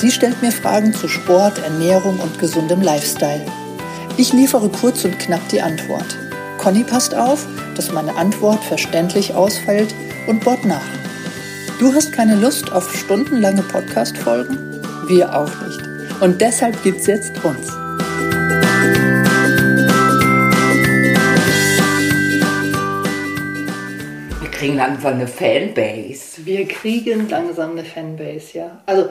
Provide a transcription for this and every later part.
Sie stellt mir Fragen zu Sport, Ernährung und gesundem Lifestyle. Ich liefere kurz und knapp die Antwort. Conny passt auf, dass meine Antwort verständlich ausfällt und bohrt nach. Du hast keine Lust auf stundenlange Podcast-Folgen? Wir auch nicht. Und deshalb gibt's jetzt uns. Wir kriegen langsam eine Fanbase. Wir kriegen langsam eine Fanbase, ja. Also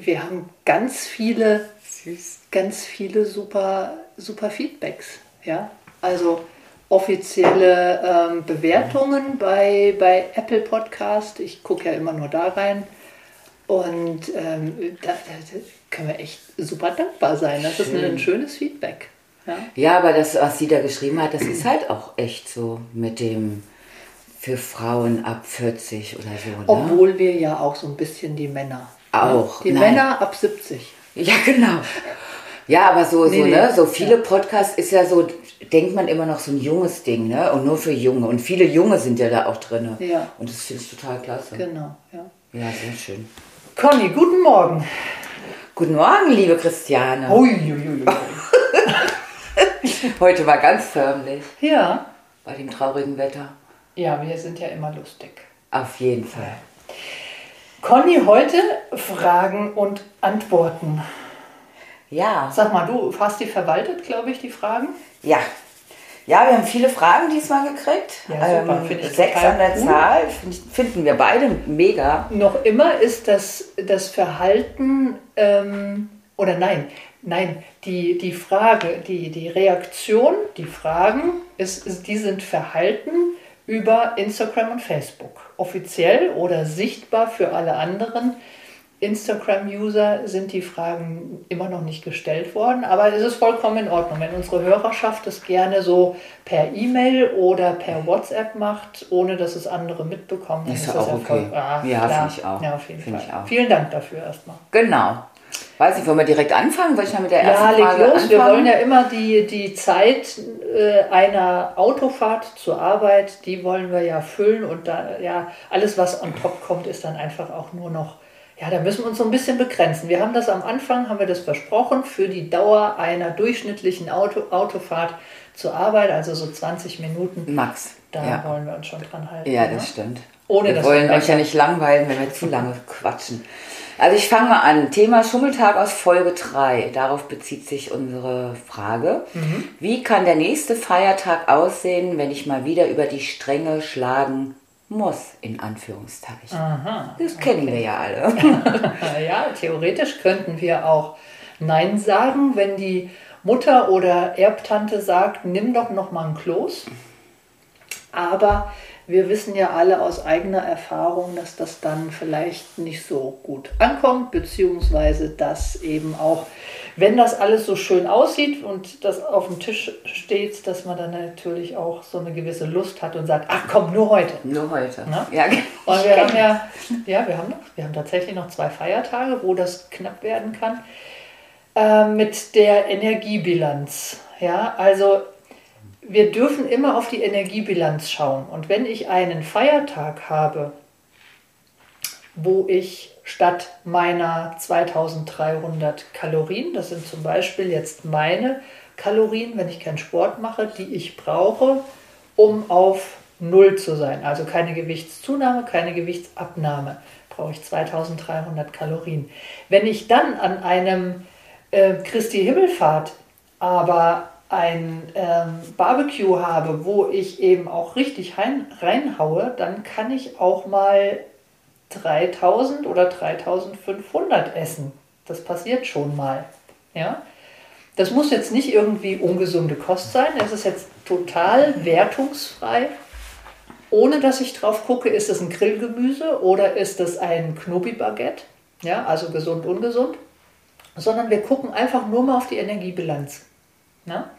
wir haben ganz viele, ganz viele super, super Feedbacks, ja. Also offizielle ähm, Bewertungen bei, bei Apple Podcast. Ich gucke ja immer nur da rein. Und ähm, da, da, können wir echt super dankbar sein. Das Schön. ist ein schönes Feedback. Ja? ja, aber das, was sie da geschrieben hat, das ist halt auch echt so mit dem für Frauen ab 40 oder so. Ne? Obwohl wir ja auch so ein bisschen die Männer. Auch. Die nein. Männer ab 70. Ja, genau. Ja, aber so, nee, so, nee. ne, so viele Podcasts ist ja so, denkt man immer noch so ein junges Ding, ne? Und nur für Junge. Und viele Junge sind ja da auch drin. Ja. Und das finde ich total klasse. Genau, ja. Ja, sehr schön. Conny, guten Morgen. Guten Morgen, liebe Christiane. Ui, ui, ui. Heute war ganz förmlich. Ja. Bei dem traurigen Wetter. Ja, wir sind ja immer lustig. Auf jeden Fall. Conny, heute Fragen und Antworten. Ja. Sag mal, du hast die verwaltet, glaube ich, die Fragen? Ja. Ja, wir haben viele Fragen diesmal gekriegt. Ja, super. Ähm, sechs an der cool. Zahl. Finden wir beide mega. Noch immer ist das, das Verhalten, ähm, oder nein, nein, die, die Frage, die, die Reaktion, die Fragen, ist, die sind Verhalten über Instagram und Facebook. Offiziell oder sichtbar für alle anderen Instagram-User sind die Fragen immer noch nicht gestellt worden, aber es ist vollkommen in Ordnung, wenn unsere Hörerschaft es gerne so per E-Mail oder per WhatsApp macht, ohne dass es andere mitbekommen. Ist, ist das auch okay. Ah, ja, finde ich auch. Ja, auf jeden find Fall. Vielen Dank dafür erstmal. Genau. Weiß ich, wollen wir direkt anfangen? Soll ich mal mit der ersten ja, Frage los. anfangen? Wir wollen ja immer die, die Zeit äh, einer Autofahrt zur Arbeit, die wollen wir ja füllen und da, ja, alles, was on top kommt, ist dann einfach auch nur noch ja, da müssen wir uns so ein bisschen begrenzen. Wir haben das am Anfang, haben wir das versprochen, für die Dauer einer durchschnittlichen Auto, Autofahrt zur Arbeit, also so 20 Minuten. Max. Da ja. wollen wir uns schon dran halten. Ja, das stimmt. Ohne wir wollen euch ja nicht langweilen, wenn wir zu lange quatschen. Also ich fange mal an. Thema Schummeltag aus Folge 3. Darauf bezieht sich unsere Frage. Mhm. Wie kann der nächste Feiertag aussehen, wenn ich mal wieder über die Stränge schlagen muss, in Anführungszeichen. Aha, das kennen okay. wir ja alle. ja, theoretisch könnten wir auch Nein sagen, wenn die Mutter oder Erbtante sagt, nimm doch noch mal ein Kloß. Aber wir wissen ja alle aus eigener Erfahrung, dass das dann vielleicht nicht so gut ankommt, beziehungsweise dass eben auch, wenn das alles so schön aussieht und das auf dem Tisch steht, dass man dann natürlich auch so eine gewisse Lust hat und sagt, ach komm, nur heute. Nur heute. Na? Ja, und wir haben ja, ja, wir haben noch, wir haben tatsächlich noch zwei Feiertage, wo das knapp werden kann. Äh, mit der Energiebilanz. Ja, also wir dürfen immer auf die Energiebilanz schauen. Und wenn ich einen Feiertag habe, wo ich statt meiner 2300 Kalorien, das sind zum Beispiel jetzt meine Kalorien, wenn ich keinen Sport mache, die ich brauche, um auf Null zu sein, also keine Gewichtszunahme, keine Gewichtsabnahme, brauche ich 2300 Kalorien. Wenn ich dann an einem äh, Christi Himmelfahrt aber ein ähm, Barbecue habe, wo ich eben auch richtig rein, reinhaue, dann kann ich auch mal 3000 oder 3500 essen. Das passiert schon mal. Ja? Das muss jetzt nicht irgendwie ungesunde Kost sein. Es ist jetzt total wertungsfrei. Ohne dass ich drauf gucke, ist es ein Grillgemüse oder ist es ein Knobi-Baguette. Ja, also gesund, ungesund. sondern wir gucken einfach nur mal auf die Energiebilanz. Na?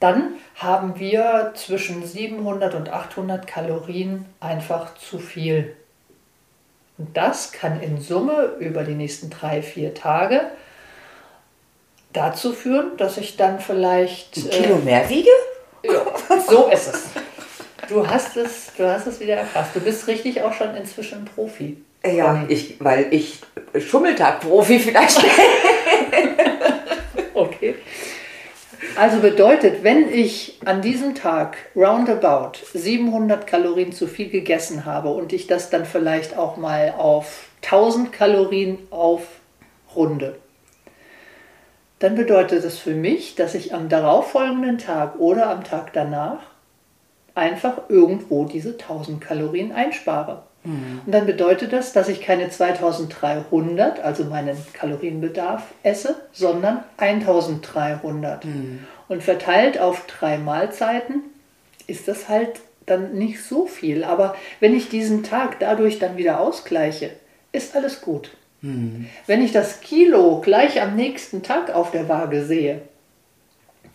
Dann haben wir zwischen 700 und 800 Kalorien einfach zu viel. Und das kann in Summe über die nächsten drei, vier Tage dazu führen, dass ich dann vielleicht. Ein Kilo äh, mehr wiege? Ja, so ist es. Du hast es, du hast es wieder erfasst. Du bist richtig auch schon inzwischen Profi. Ja, ich, weil ich Schummeltag-Profi vielleicht. okay. Also bedeutet, wenn ich an diesem Tag roundabout 700 Kalorien zu viel gegessen habe und ich das dann vielleicht auch mal auf 1000 Kalorien aufrunde, dann bedeutet es für mich, dass ich am darauffolgenden Tag oder am Tag danach einfach irgendwo diese 1000 Kalorien einspare. Mhm. Und dann bedeutet das, dass ich keine 2300, also meinen Kalorienbedarf, esse, sondern 1300. Mhm. Und verteilt auf drei Mahlzeiten ist das halt dann nicht so viel. Aber wenn ich diesen Tag dadurch dann wieder ausgleiche, ist alles gut. Mhm. Wenn ich das Kilo gleich am nächsten Tag auf der Waage sehe,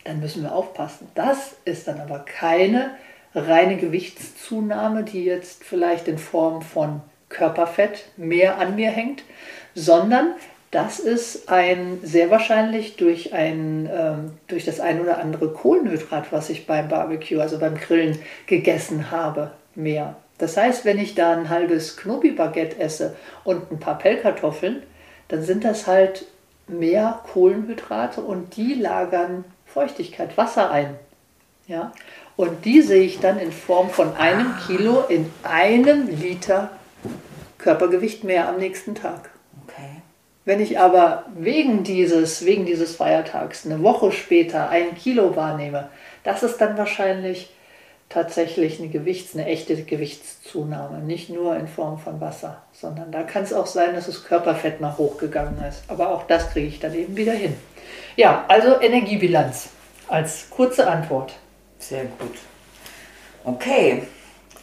dann müssen wir aufpassen. Das ist dann aber keine reine Gewichtszunahme, die jetzt vielleicht in Form von Körperfett mehr an mir hängt, sondern das ist ein sehr wahrscheinlich durch, ein, ähm, durch das ein oder andere Kohlenhydrat, was ich beim Barbecue, also beim Grillen gegessen habe, mehr. Das heißt, wenn ich da ein halbes Knobi-Baguette esse und ein paar Pellkartoffeln, dann sind das halt mehr Kohlenhydrate und die lagern Feuchtigkeit, Wasser ein. Ja? Und die sehe ich dann in Form von einem Kilo in einem Liter Körpergewicht mehr am nächsten Tag. Okay. Wenn ich aber wegen dieses, wegen dieses Feiertags eine Woche später ein Kilo wahrnehme, das ist dann wahrscheinlich tatsächlich eine Gewichts-, eine echte Gewichtszunahme. Nicht nur in Form von Wasser, sondern da kann es auch sein, dass das Körperfett mal hochgegangen ist. Aber auch das kriege ich dann eben wieder hin. Ja, also Energiebilanz als kurze Antwort. Sehr gut. Okay,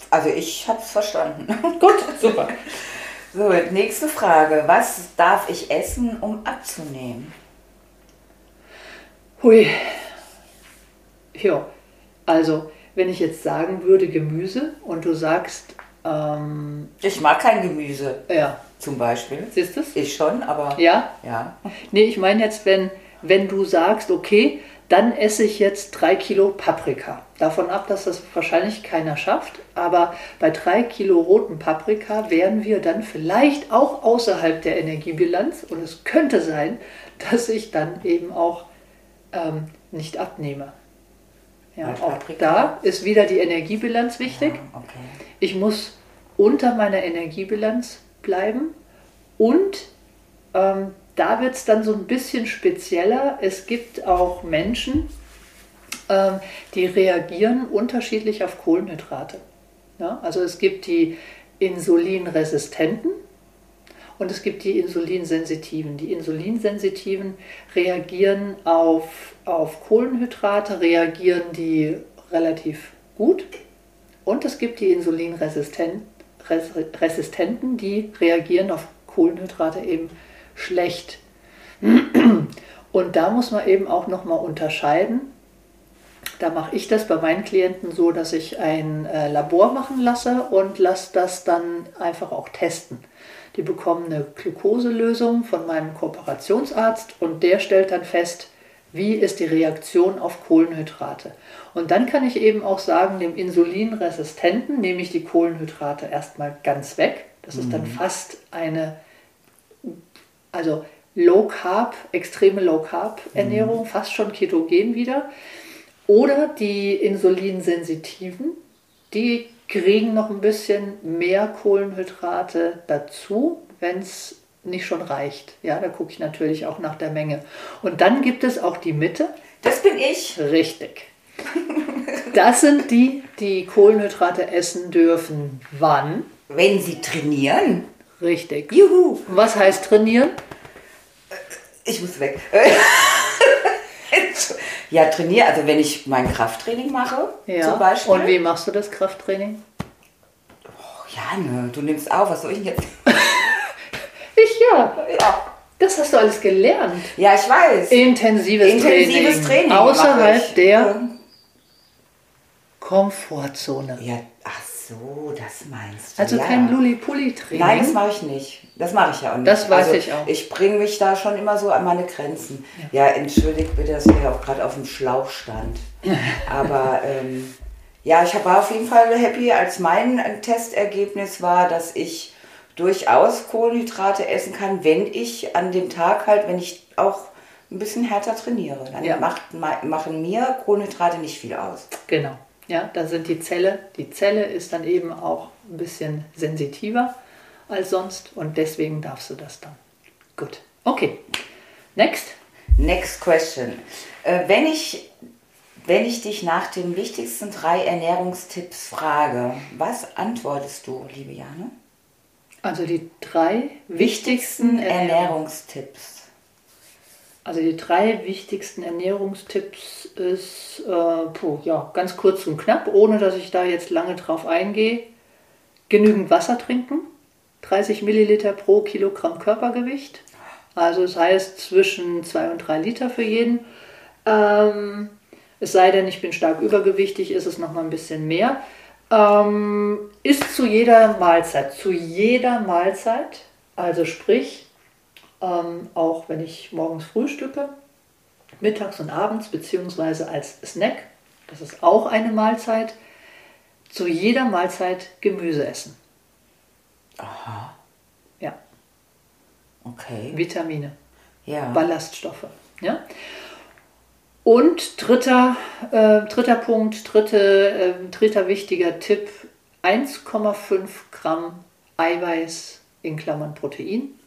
also ich habe es verstanden. Gut, super. So, nächste Frage. Was darf ich essen, um abzunehmen? Hui. Ja, also wenn ich jetzt sagen würde Gemüse und du sagst... Ähm, ich mag kein Gemüse. Ja. Zum Beispiel. Siehst du Ich schon, aber... Ja? Ja. Nee, ich meine jetzt, wenn, wenn du sagst, okay, dann esse ich jetzt drei Kilo Paprika. Davon ab, dass das wahrscheinlich keiner schafft, aber bei drei Kilo roten Paprika wären wir dann vielleicht auch außerhalb der Energiebilanz und es könnte sein, dass ich dann eben auch ähm, nicht abnehme. Ja, auch da ist wieder die Energiebilanz wichtig. Ja, okay. Ich muss unter meiner Energiebilanz bleiben und ähm, da wird es dann so ein bisschen spezieller. Es gibt auch Menschen, ähm, die reagieren unterschiedlich auf Kohlenhydrate. Also es gibt die Insulinresistenten und es gibt die Insulinsensitiven. Die Insulinsensitiven reagieren auf, auf Kohlenhydrate, reagieren die relativ gut. Und es gibt die Insulinresistenten, die reagieren auf Kohlenhydrate eben schlecht. Und da muss man eben auch nochmal unterscheiden. Da mache ich das bei meinen Klienten so, dass ich ein äh, Labor machen lasse und lasse das dann einfach auch testen. Die bekommen eine Glukoselösung von meinem Kooperationsarzt und der stellt dann fest, wie ist die Reaktion auf Kohlenhydrate. Und dann kann ich eben auch sagen, dem Insulinresistenten nehme ich die Kohlenhydrate erstmal ganz weg. Das ist dann mhm. fast eine also Low Carb, extreme Low Carb Ernährung, mhm. fast schon ketogen wieder. Oder die Insulinsensitiven, die kriegen noch ein bisschen mehr Kohlenhydrate dazu, wenn es nicht schon reicht. Ja, da gucke ich natürlich auch nach der Menge. Und dann gibt es auch die Mitte. Das bin ich. Richtig. Das sind die, die Kohlenhydrate essen dürfen. Wann? Wenn sie trainieren. Richtig. Juhu. Was heißt trainieren? Ich muss weg. ja, trainiere, also wenn ich mein Krafttraining mache, ja. zum Beispiel. Und wie machst du das Krafttraining? Oh, ja, ne, du nimmst auf, was soll ich jetzt? ich ja. Ja. Das hast du alles gelernt. Ja, ich weiß. Intensives, Intensives Training mache Außerhalb der Komfortzone. Ja, ach so, das meinst du. Also ja. kein Lulli-Pulli-Training. Nein, das mache ich nicht. Das mache ich ja auch nicht. Das weiß also, ich auch. Ich bringe mich da schon immer so an meine Grenzen. Ja, entschuldigt bitte, dass wir ja auch gerade auf dem Schlauch stand. Aber ähm, ja, ich war auf jeden Fall happy, als mein Testergebnis war, dass ich durchaus Kohlenhydrate essen kann, wenn ich an dem Tag halt, wenn ich auch ein bisschen härter trainiere. Dann Ja. macht, ma- machen mir Kohlenhydrate nicht viel aus. Genau. Ja, da sind die Zelle. Die Zelle ist dann eben auch ein bisschen sensitiver als sonst und deswegen darfst du das dann. Gut. Okay. Next. Next question. Äh, wenn, ich, wenn ich dich nach den wichtigsten drei Ernährungstipps frage, was antwortest du, liebe Jane? Also die drei wichtigsten Ernährungs Ernährungstipps. Also die drei wichtigsten Ernährungstipps ist, äh, puh, ja, ganz kurz und knapp, ohne dass ich da jetzt lange drauf eingehe. Genügend Wasser trinken, 30 Milliliter pro Kilogramm Körpergewicht. Also das heißt zwischen 2 und 3 Liter für jeden. Ähm, es sei denn, ich bin stark übergewichtig, ist es nochmal ein bisschen mehr. Ähm, ist zu jeder Mahlzeit, zu jeder Mahlzeit, also sprich, ähm, auch wenn ich morgens frühstücke, mittags und abends, beziehungsweise als Snack, das ist auch eine Mahlzeit, zu jeder Mahlzeit Gemüse essen. Aha, Ja, okay. Vitamine, Ja. Ballaststoffe. Ja? Und dritter, äh, dritter Punkt, dritte, äh, dritter wichtiger Tipp, 1,5 Gramm Eiweiß in Klammern Protein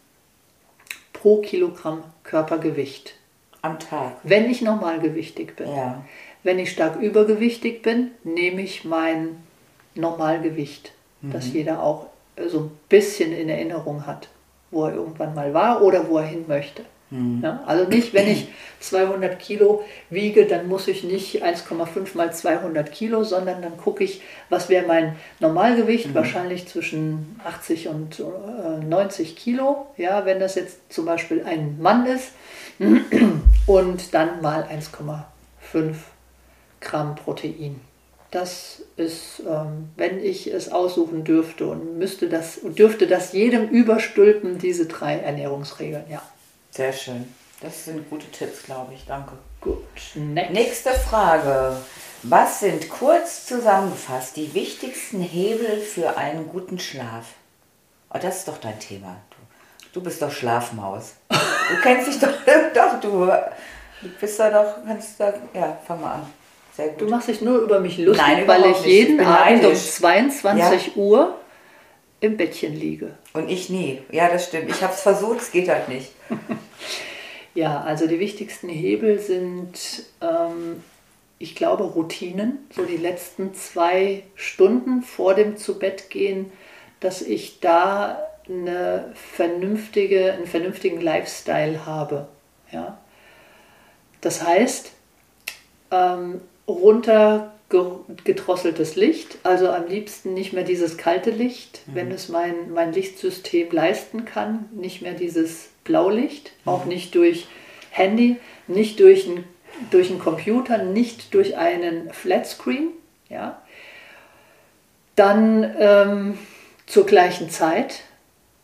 pro Kilogramm Körpergewicht. Am Tag. Wenn ich normalgewichtig bin. Ja. Wenn ich stark übergewichtig bin, nehme ich mein Normalgewicht, das jeder auch so ein bisschen in Erinnerung hat, wo er irgendwann mal war oder wo er hin möchte. Ja, also nicht, wenn ich 200 Kilo wiege, dann muss ich nicht 1,5 mal 200 Kilo, sondern dann gucke ich, was wäre mein Normalgewicht, wahrscheinlich zwischen 80 und äh, 90 Kilo, ja, wenn das jetzt zum Beispiel ein Mann ist, und dann mal 1,5 Gramm Protein. Das ist, ähm, wenn ich es aussuchen dürfte und müsste das, dürfte das jedem überstülpen, diese drei Ernährungsregeln. Ja, Sehr schön. Das sind gute Tipps, glaube ich. Danke. gut. Next. Nächste Frage. Was sind kurz zusammengefasst die wichtigsten Hebel für einen guten Schlaf? Oh, das ist doch dein Thema. Du, du bist doch Schlafmaus. Du kennst dich doch, doch du, du bist da doch, kannst da, ja, fang mal an. Sehr gut. Du machst dich nur über mich lustig, Nein, weil ich jeden Ich Abend um neidisch. 22 Uhr im Bettchen liege. Und ich nie. Ja, das stimmt. Ich habe es versucht, es geht halt nicht. Ja, also die wichtigsten Hebel sind, ähm, ich glaube, Routinen. So die letzten zwei Stunden vor dem Zubettgehen, dass ich da eine vernünftige, einen vernünftigen Lifestyle habe. Ja? Das heißt, ähm, runter gedrosseltes Licht, also am liebsten nicht mehr dieses kalte Licht, wenn es mein, mein Lichtsystem leisten kann, nicht mehr dieses Blaulicht, auch nicht durch Handy, nicht durch einen durch einen Computer, nicht durch einen Flatscreen. Ja. Dann ähm, zur gleichen Zeit,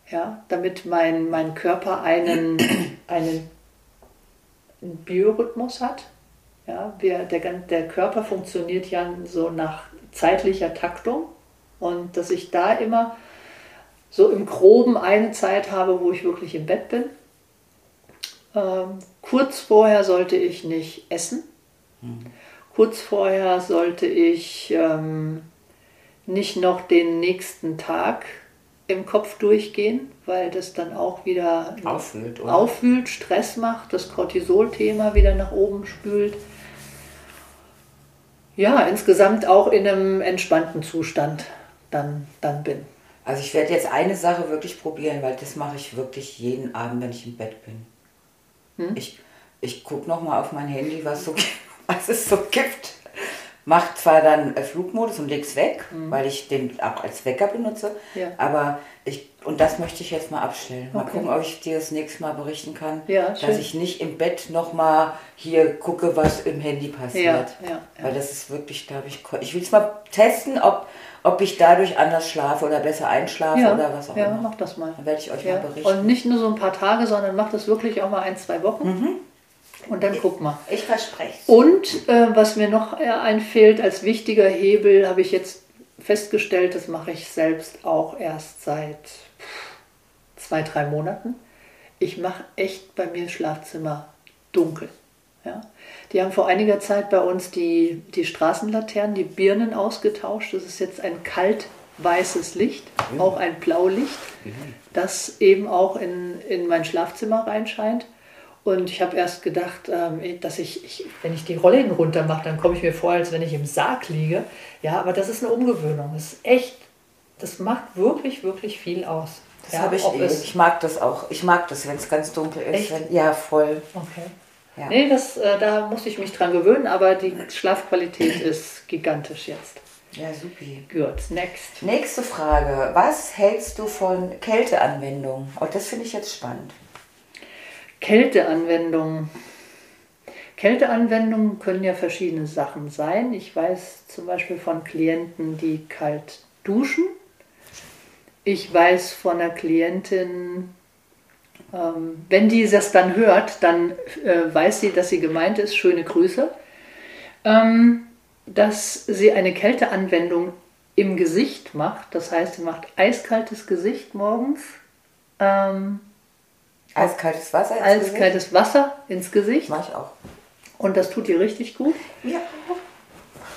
ja, damit mein, mein Körper einen, einen Biorhythmus hat. Ja, wir, der, der Körper funktioniert ja so nach zeitlicher Taktung und dass ich da immer so im Groben eine Zeit habe, wo ich wirklich im Bett bin. Ähm, kurz vorher sollte ich nicht essen. Kurz vorher sollte ich ähm, nicht noch den nächsten Tag im Kopf durchgehen, weil das dann auch wieder Aufwühlt, oder? aufwühlt, Stress macht, das Cortisol-Thema wieder nach oben spült. Ja, insgesamt auch in einem entspannten Zustand dann, dann bin. Also ich werde jetzt eine Sache wirklich probieren, weil das mache ich wirklich jeden Abend, wenn ich im Bett bin. Ich, ich gucke nochmal auf mein Handy, was, so, was es so gibt. Mache zwar dann äh, Flugmodus und leg's weg, mhm. weil ich den auch als Wecker benutze, ja. aber ich, und das möchte ich jetzt mal abstellen. Mal okay. gucken, ob ich dir das nächste Mal berichten kann, ja, dass ich nicht im Bett nochmal hier gucke, was im Handy passiert. Ja, weil das ist wirklich, glaube ich, ich will es mal testen, ob, ob ich dadurch anders schlafe oder besser einschlafe oder was auch immer. Ja, mach das mal. Dann werde ich euch mal berichten. Und nicht nur so ein paar Tage, sondern mach das wirklich auch mal ein, zwei Wochen. Mhm. Und dann guck mal. Ich verspreche Und äh, was mir noch äh, einfällt als wichtiger Hebel, habe ich jetzt festgestellt, das mache ich selbst auch erst seit zwei, drei Monaten. Ich mache echt bei mir Schlafzimmer dunkel. Ja? Die haben vor einiger Zeit bei uns die, die Straßenlaternen, die Birnen ausgetauscht. Das ist jetzt ein kalt weißes Licht, ja. auch ein Blaulicht, ja. das eben auch in, in mein Schlafzimmer reinscheint. Und ich habe erst gedacht, ähm, dass ich, ich, wenn ich die Rollen runter mache, dann komme ich mir vor, als wenn ich im Sarg liege. Ja, aber das ist eine Umgewöhnung. Das ist echt, das macht wirklich, wirklich viel aus. Das ja, habe ich eh. Ich mag das auch. Ich mag das, wenn es ganz dunkel ist. Wenn, ja, voll. Okay. Ja. Nee, das, äh, da muss ich mich dran gewöhnen, aber die Schlafqualität ist gigantisch jetzt. Ja, supi. Gut, next. Nächste Frage. Was hältst du von Kälteanwendungen? Oh, das finde ich jetzt spannend. Kälteanwendungen. Kälteanwendungen können ja verschiedene Sachen sein. Ich weiß zum Beispiel von Klienten, die kalt duschen. Ich weiß von einer Klientin, ähm, wenn die das dann hört, dann äh, weiß sie, dass sie gemeint ist. Schöne Grüße. Ähm, dass sie eine Kälteanwendung im Gesicht macht. Das heißt, sie macht eiskaltes Gesicht morgens. Ähm, Eiskaltes Wasser ins Eiskaltes Gesicht? Wasser ins Gesicht. Mach ich auch. Und das tut dir richtig gut. Ja.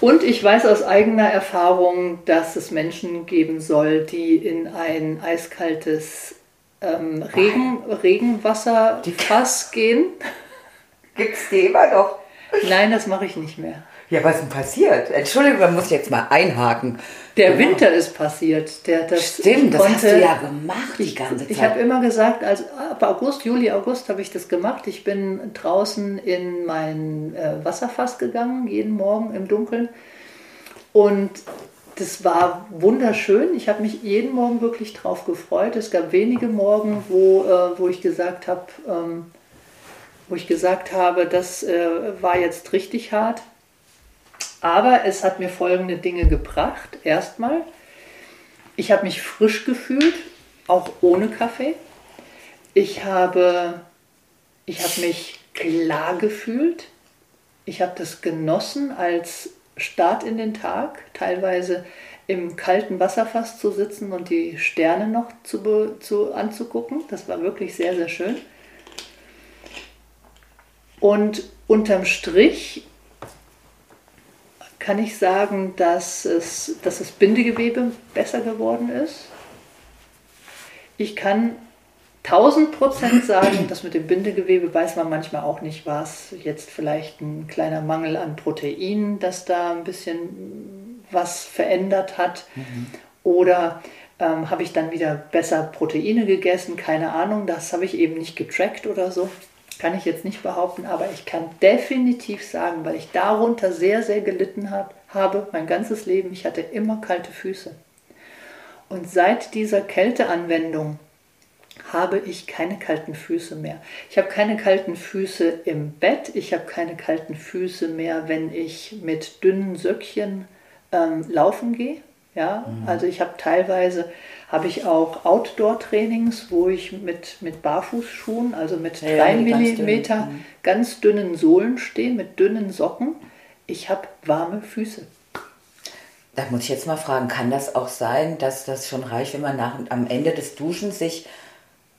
Und ich weiß aus eigener Erfahrung, dass es Menschen geben soll, die in ein eiskaltes ähm, Regen, Regenwasserfass gehen. Gibt es die immer noch? Nein, das mache ich nicht mehr. Ja, was ist denn passiert? Entschuldigung, man muss jetzt mal einhaken. Der genau. Winter ist passiert. Der, das Stimmt, das hast du ja gemacht die ganze Zeit. Ich habe immer gesagt, also ab August, Juli, August habe ich das gemacht. Ich bin draußen in mein äh, Wasserfass gegangen, jeden Morgen im Dunkeln. Und das war wunderschön. Ich habe mich jeden Morgen wirklich drauf gefreut. Es gab wenige Morgen, wo, äh, wo ich gesagt habe, ähm, wo ich gesagt habe, das äh, war jetzt richtig hart. Aber es hat mir folgende Dinge gebracht. Erstmal, ich habe mich frisch gefühlt, auch ohne Kaffee. Ich habe, ich habe mich klar gefühlt. Ich habe das genossen als Start in den Tag, teilweise im kalten Wasserfass zu sitzen und die Sterne noch zu, zu, anzugucken. Das war wirklich sehr, sehr schön. Und unterm Strich kann ich sagen, dass, es, dass das Bindegewebe besser geworden ist. Ich kann 1000 Prozent sagen, dass mit dem Bindegewebe weiß man manchmal auch nicht, war es jetzt vielleicht ein kleiner Mangel an Protein, dass da ein bisschen was verändert hat. Mhm. Oder ähm, habe ich dann wieder besser Proteine gegessen, keine Ahnung, das habe ich eben nicht getrackt oder so kann ich jetzt nicht behaupten, aber ich kann definitiv sagen, weil ich darunter sehr, sehr gelitten hab, habe, mein ganzes Leben, ich hatte immer kalte Füße. Und seit dieser Kälteanwendung habe ich keine kalten Füße mehr. Ich habe keine kalten Füße im Bett, ich habe keine kalten Füße mehr, wenn ich mit dünnen Söckchen ähm, laufen gehe. Ja, mhm. also ich habe teilweise habe ich auch Outdoor-Trainings, wo ich mit, mit Barfußschuhen, also mit ja, 3 mm ganz. Mhm. ganz dünnen Sohlen stehe, mit dünnen Socken. Ich habe warme Füße. Da muss ich jetzt mal fragen, kann das auch sein, dass das schon reicht, wenn man nach, am Ende des Duschens sich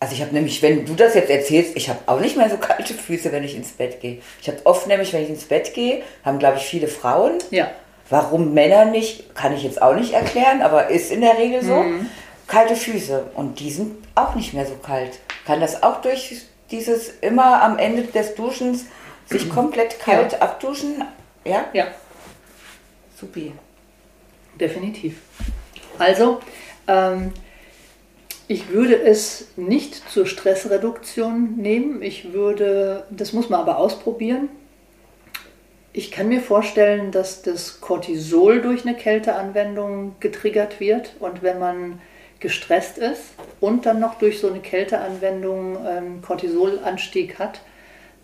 also ich habe nämlich, wenn du das jetzt erzählst, ich habe auch nicht mehr so kalte Füße, wenn ich ins Bett gehe. Ich habe oft nämlich, wenn ich ins Bett gehe, haben glaube ich viele Frauen. Ja. Warum Männer nicht, kann ich jetzt auch nicht erklären, aber ist in der Regel so. Mhm kalte Füße und die sind auch nicht mehr so kalt. Kann das auch durch dieses immer am Ende des Duschens sich komplett kalt ja. abduschen? Ja? Ja. Supi. Definitiv. Also, ähm, ich würde es nicht zur Stressreduktion nehmen. Ich würde, das muss man aber ausprobieren. Ich kann mir vorstellen, dass das Cortisol durch eine Kälteanwendung getriggert wird. Und wenn man gestresst ist und dann noch durch so eine Kälteanwendung einen Cortisolanstieg hat,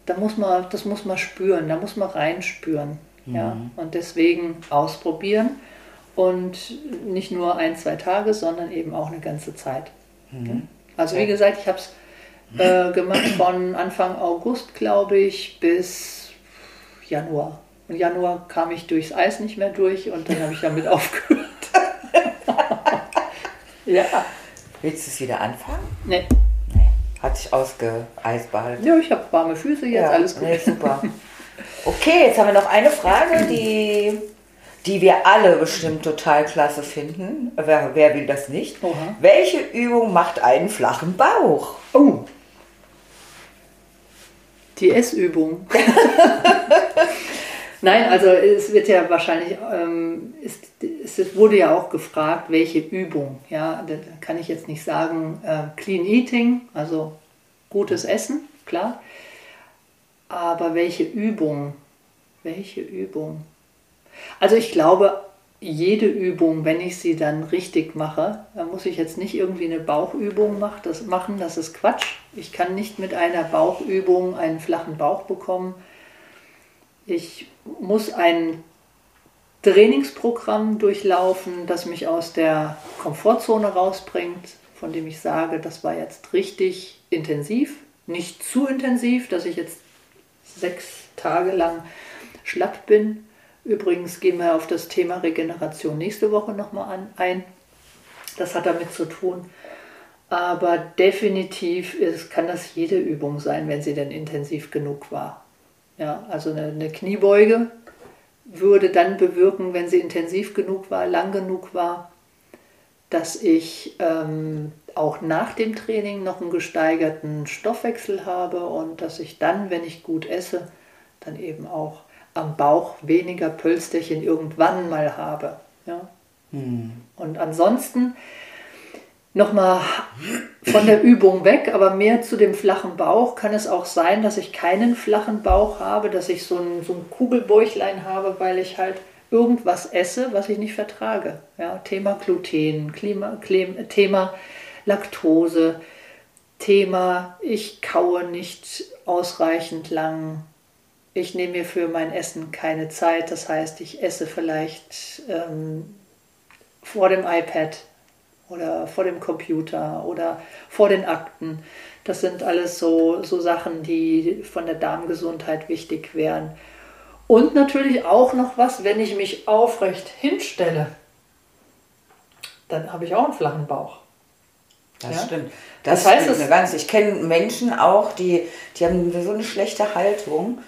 da muss man, das muss man spüren, da muss man reinspüren. Mhm. Ja? Und deswegen ausprobieren und nicht nur ein, zwei Tage, sondern eben auch eine ganze Zeit. Mhm. Also wie gesagt, ich habe es äh, gemacht von Anfang August, glaube ich, bis Januar. Im Januar kam ich durchs Eis nicht mehr durch und dann habe ich damit aufgehört. ja. Willst du es wieder anfangen? Nee. nee. Hat sich ausgeeist behalten. Ja, ich habe warme Füße jetzt, ja, alles gut. Nee, super. Okay, jetzt haben wir noch eine Frage, die, die wir alle bestimmt total klasse finden. Wer, wer will das nicht? Oha. Welche Übung macht einen flachen Bauch? Oh. Die Essübung. Nein, also es wird ja wahrscheinlich, ähm, ist, es wurde ja auch gefragt, welche Übung. Ja, da kann ich jetzt nicht sagen, äh, Clean Eating, also gutes Essen, klar. Aber welche Übung? Welche Übung? Also ich glaube, jede Übung, wenn ich sie dann richtig mache, dann muss ich jetzt nicht irgendwie eine Bauchübung machen, das, ist Quatsch. Ich kann nicht mit einer Bauchübung einen flachen Bauch bekommen ich muss ein Trainingsprogramm durchlaufen, das mich aus der Komfortzone rausbringt, von dem ich sage, das war jetzt richtig intensiv, nicht zu intensiv, dass ich jetzt sechs Tage lang schlapp bin. Übrigens gehen wir auf das Thema Regeneration nächste Woche nochmal ein. Das hat damit zu tun. Aber definitiv ist, kann das jede Übung sein, wenn sie denn intensiv genug war. Ja, also eine, eine Kniebeuge würde dann bewirken, wenn sie intensiv genug war, lang genug war, dass ich ähm, auch nach dem Training noch einen gesteigerten Stoffwechsel habe und dass ich dann, wenn ich gut esse, dann eben auch am Bauch weniger Pölsterchen irgendwann mal habe. Ja? Hm. Und ansonsten nochmal von der Übung weg, aber mehr zu dem flachen Bauch kann es auch sein, dass ich keinen flachen Bauch habe, dass ich so ein, so ein Kugelbäuchlein habe, weil ich halt irgendwas esse, was ich nicht vertrage. Ja, Thema Gluten, Klima, Thema Laktose, Thema ich kaue nicht ausreichend lang, ich nehme mir für mein Essen keine Zeit, das heißt, ich esse vielleicht ähm, vor dem iPad oder vor dem Computer oder vor den Akten. Das sind alles so, so Sachen, die von der Darmgesundheit wichtig wären. Und natürlich auch noch was, wenn ich mich aufrecht hinstelle, dann habe ich auch einen flachen Bauch. Das ja? stimmt. Das, das heißt es ganz. Ich kenne Menschen auch, die, die haben so eine schlechte Haltung.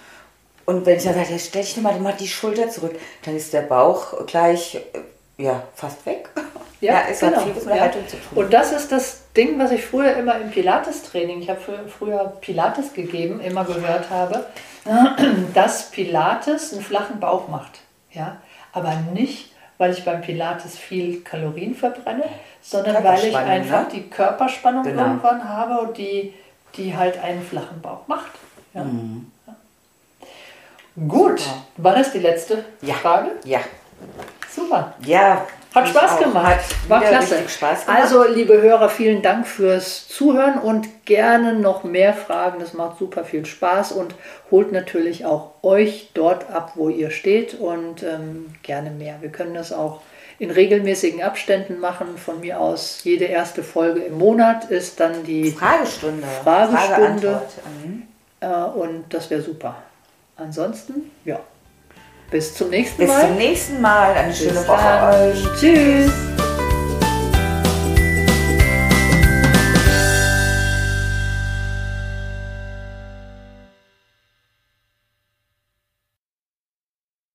Und wenn ich dann sage, stell dich mal die Schulter zurück, dann ist der Bauch gleich äh, ja, fast weg. Ja, ja es genau. hat viel mit ja. Haltung zu tun. Und das ist das Ding, was ich früher immer im Pilates-Training, ich habe früher Pilates gegeben, immer gehört habe, dass Pilates einen flachen Bauch macht. Ja? Aber nicht, weil ich beim Pilates viel Kalorien verbrenne, sondern weil ich einfach ne? die Körperspannung genau. irgendwann habe, die, die halt einen flachen Bauch macht. Ja? Mhm. Gut, war das die letzte ja. Frage? Ja. Super. Ja, hat Spaß gemacht. War klasse. Spaß gemacht. Also, liebe Hörer, vielen Dank fürs Zuhören und gerne noch mehr Fragen. Das macht super viel Spaß und holt natürlich auch euch dort ab, wo ihr steht und ähm, gerne mehr. Wir können das auch in regelmäßigen Abständen machen. Von mir aus jede erste Folge im Monat ist dann die Fragestunde. Fragestunde. Frage äh, und das wäre super. Ansonsten, ja. Bis zum nächsten Mal. Bis zum nächsten Mal. Eine Bis schöne Woche euch. Tschüss.